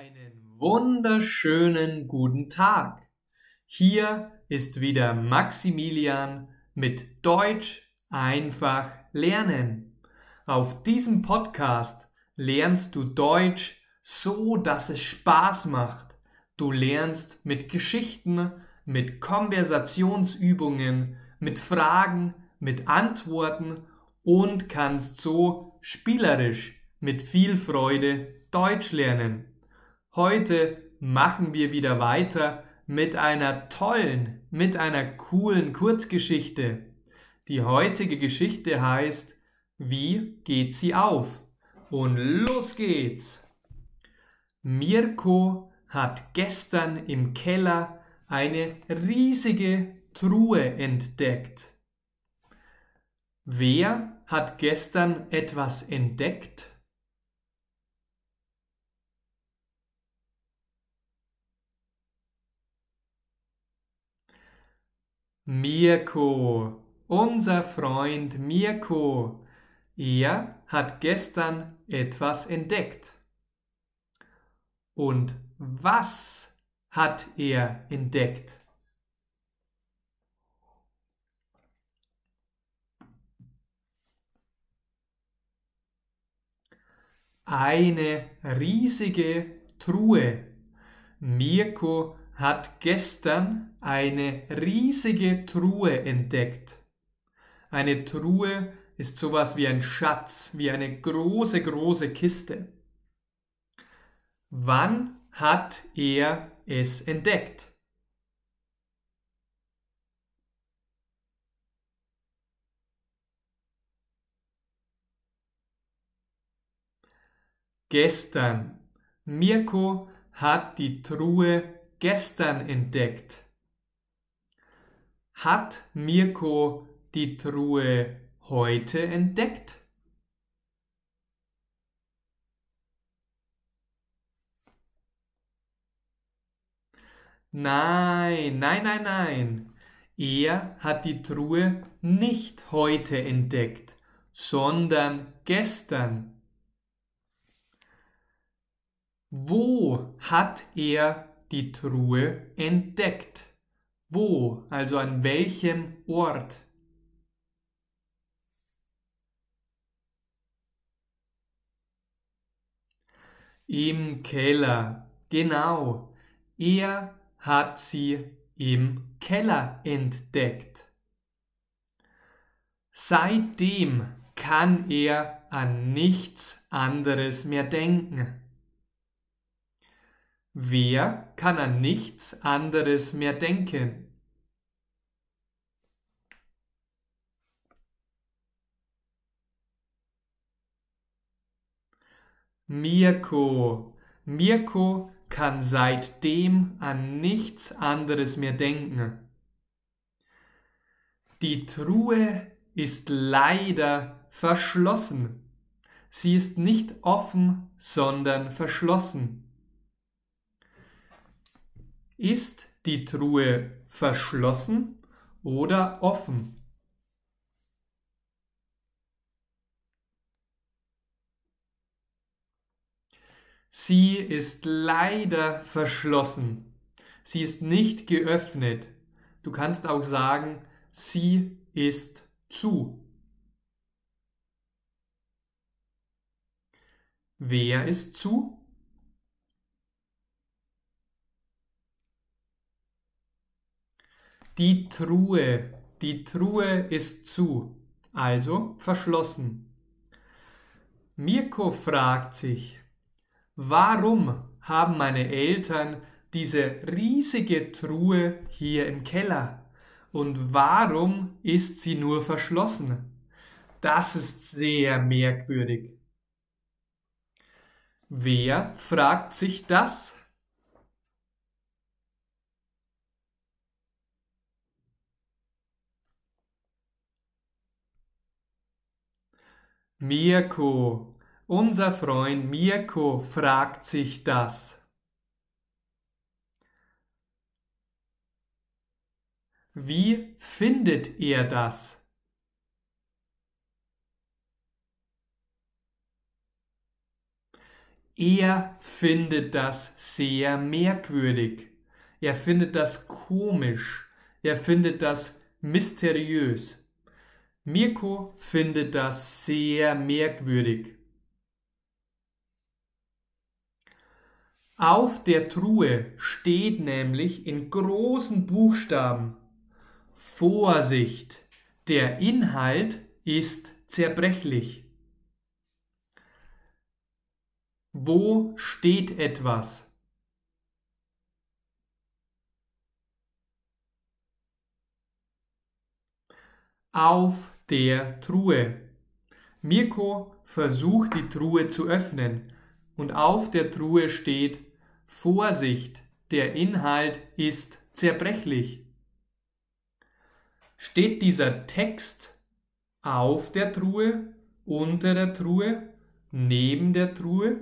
Einen wunderschönen guten Tag. Hier ist wieder Maximilian mit Deutsch einfach lernen. Auf diesem Podcast lernst du Deutsch so, dass es Spaß macht. Du lernst mit Geschichten, mit Konversationsübungen, mit Fragen, mit Antworten und kannst so spielerisch mit viel Freude Deutsch lernen. Heute machen wir wieder weiter mit einer tollen, mit einer coolen Kurzgeschichte. Die heutige Geschichte heißt Wie geht sie auf? Und los geht's! Mirko hat gestern im Keller eine riesige Truhe entdeckt. Wer hat gestern etwas entdeckt? Mirko, unser Freund Mirko, er hat gestern etwas entdeckt. Und was hat er entdeckt? Eine riesige Truhe. Mirko hat gestern eine riesige Truhe entdeckt. Eine Truhe ist sowas wie ein Schatz, wie eine große, große Kiste. Wann hat er es entdeckt? Gestern. Mirko hat die Truhe gestern entdeckt. Hat Mirko die Truhe heute entdeckt? Nein, nein, nein, nein. Er hat die Truhe nicht heute entdeckt, sondern gestern. Wo hat er die Truhe entdeckt. Wo, also an welchem Ort? Im Keller, genau. Er hat sie im Keller entdeckt. Seitdem kann er an nichts anderes mehr denken. Wer kann an nichts anderes mehr denken? Mirko. Mirko kann seitdem an nichts anderes mehr denken. Die Truhe ist leider verschlossen. Sie ist nicht offen, sondern verschlossen. Ist die Truhe verschlossen oder offen? Sie ist leider verschlossen. Sie ist nicht geöffnet. Du kannst auch sagen, sie ist zu. Wer ist zu? Die Truhe, die Truhe ist zu, also verschlossen. Mirko fragt sich, warum haben meine Eltern diese riesige Truhe hier im Keller? Und warum ist sie nur verschlossen? Das ist sehr merkwürdig. Wer fragt sich das? Mirko, unser Freund Mirko fragt sich das. Wie findet er das? Er findet das sehr merkwürdig. Er findet das komisch. Er findet das mysteriös. Mirko findet das sehr merkwürdig. Auf der Truhe steht nämlich in großen Buchstaben Vorsicht, der Inhalt ist zerbrechlich. Wo steht etwas? Auf der Truhe. Mirko versucht die Truhe zu öffnen und auf der Truhe steht Vorsicht, der Inhalt ist zerbrechlich. Steht dieser Text auf der Truhe, unter der Truhe, neben der Truhe?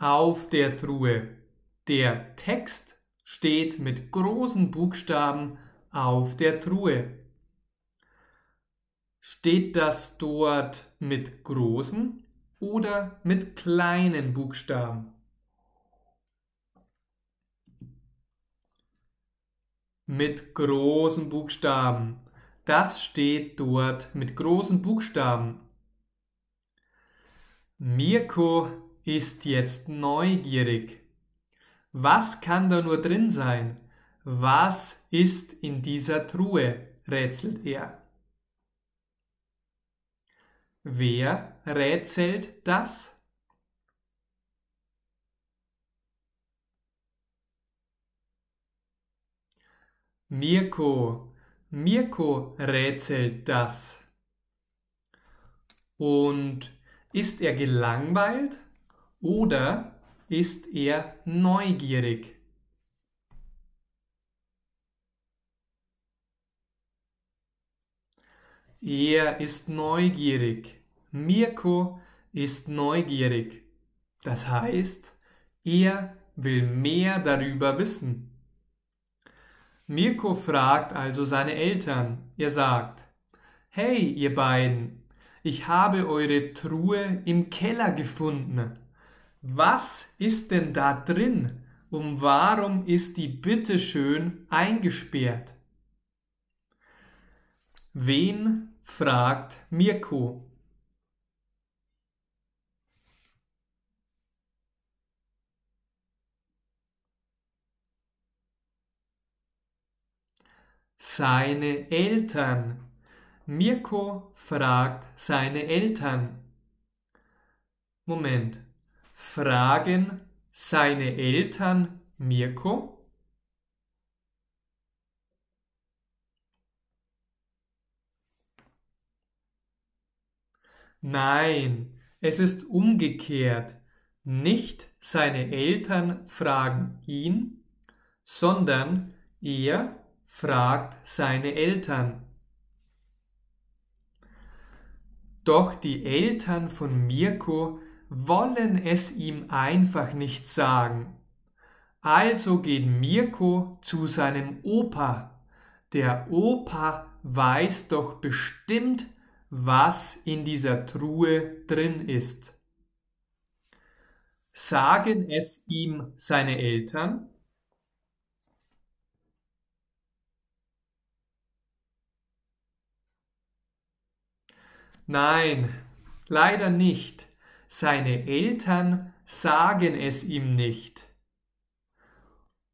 Auf der Truhe. Der Text steht mit großen Buchstaben auf der Truhe. Steht das dort mit großen oder mit kleinen Buchstaben? Mit großen Buchstaben. Das steht dort mit großen Buchstaben. Mirko ist jetzt neugierig. Was kann da nur drin sein? Was ist in dieser Truhe? rätselt er. Wer rätselt das? Mirko, Mirko rätselt das. Und ist er gelangweilt oder ist er neugierig? Er ist neugierig. Mirko ist neugierig. Das heißt, er will mehr darüber wissen. Mirko fragt also seine Eltern. Er sagt, Hey, ihr beiden, ich habe eure Truhe im Keller gefunden. Was ist denn da drin? Und warum ist die bitteschön eingesperrt? Wen fragt Mirko? Seine Eltern. Mirko fragt seine Eltern. Moment. Fragen seine Eltern Mirko? Nein, es ist umgekehrt. Nicht seine Eltern fragen ihn, sondern er fragt seine Eltern. Doch die Eltern von Mirko wollen es ihm einfach nicht sagen. Also geht Mirko zu seinem Opa. Der Opa weiß doch bestimmt, was in dieser Truhe drin ist. Sagen es ihm seine Eltern? Nein, leider nicht. Seine Eltern sagen es ihm nicht.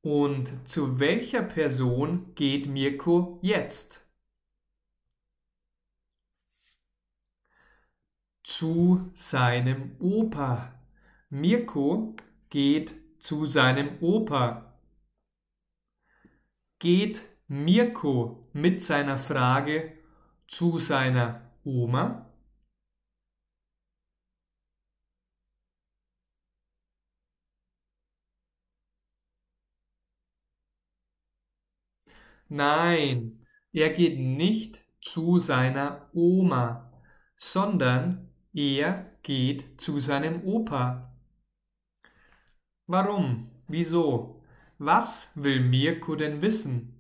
Und zu welcher Person geht Mirko jetzt? zu seinem Opa. Mirko geht zu seinem Opa. Geht Mirko mit seiner Frage zu seiner Oma? Nein, er geht nicht zu seiner Oma, sondern er geht zu seinem Opa. Warum? Wieso? Was will Mirko denn wissen?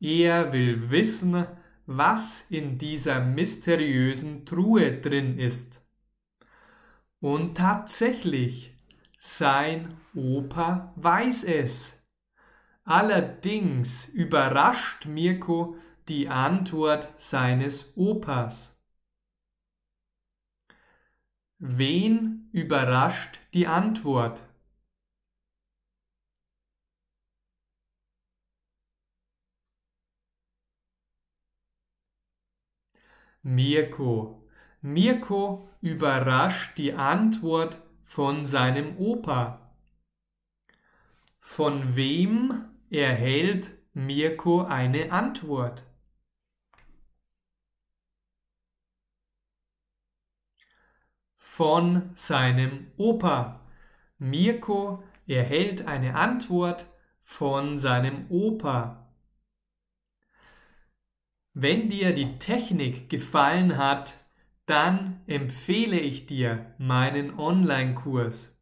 Er will wissen, was in dieser mysteriösen Truhe drin ist. Und tatsächlich, sein Opa weiß es. Allerdings überrascht Mirko die Antwort seines Opas. Wen überrascht die Antwort? Mirko. Mirko überrascht die Antwort von seinem Opa. Von wem erhält Mirko eine Antwort? Von seinem Opa. Mirko erhält eine Antwort von seinem Opa. Wenn dir die Technik gefallen hat, dann empfehle ich dir meinen Online-Kurs.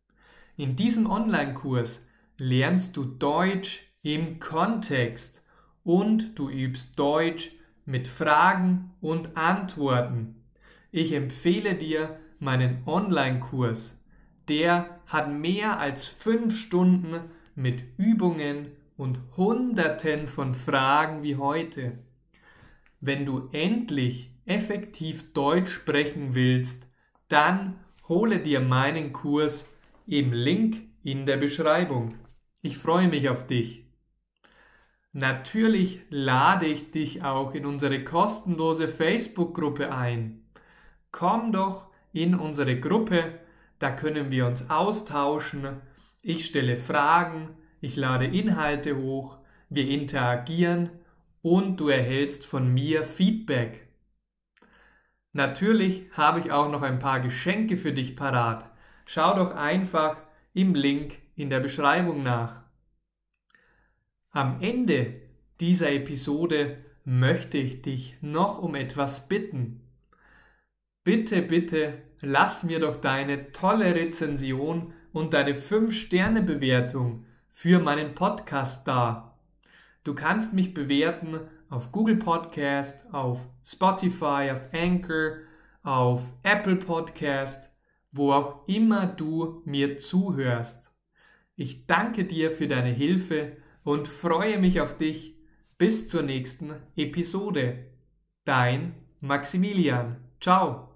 In diesem Online-Kurs lernst du Deutsch im Kontext und du übst Deutsch mit Fragen und Antworten. Ich empfehle dir meinen Online-Kurs. Der hat mehr als fünf Stunden mit Übungen und Hunderten von Fragen wie heute wenn du endlich effektiv Deutsch sprechen willst, dann hole dir meinen Kurs im Link in der Beschreibung. Ich freue mich auf dich. Natürlich lade ich dich auch in unsere kostenlose Facebook-Gruppe ein. Komm doch in unsere Gruppe, da können wir uns austauschen. Ich stelle Fragen, ich lade Inhalte hoch, wir interagieren und du erhältst von mir Feedback. Natürlich habe ich auch noch ein paar Geschenke für dich parat. Schau doch einfach im Link in der Beschreibung nach. Am Ende dieser Episode möchte ich dich noch um etwas bitten. Bitte, bitte, lass mir doch deine tolle Rezension und deine 5-Sterne-Bewertung für meinen Podcast da. Du kannst mich bewerten auf Google Podcast, auf Spotify, auf Anchor, auf Apple Podcast, wo auch immer du mir zuhörst. Ich danke dir für deine Hilfe und freue mich auf dich. Bis zur nächsten Episode. Dein Maximilian. Ciao.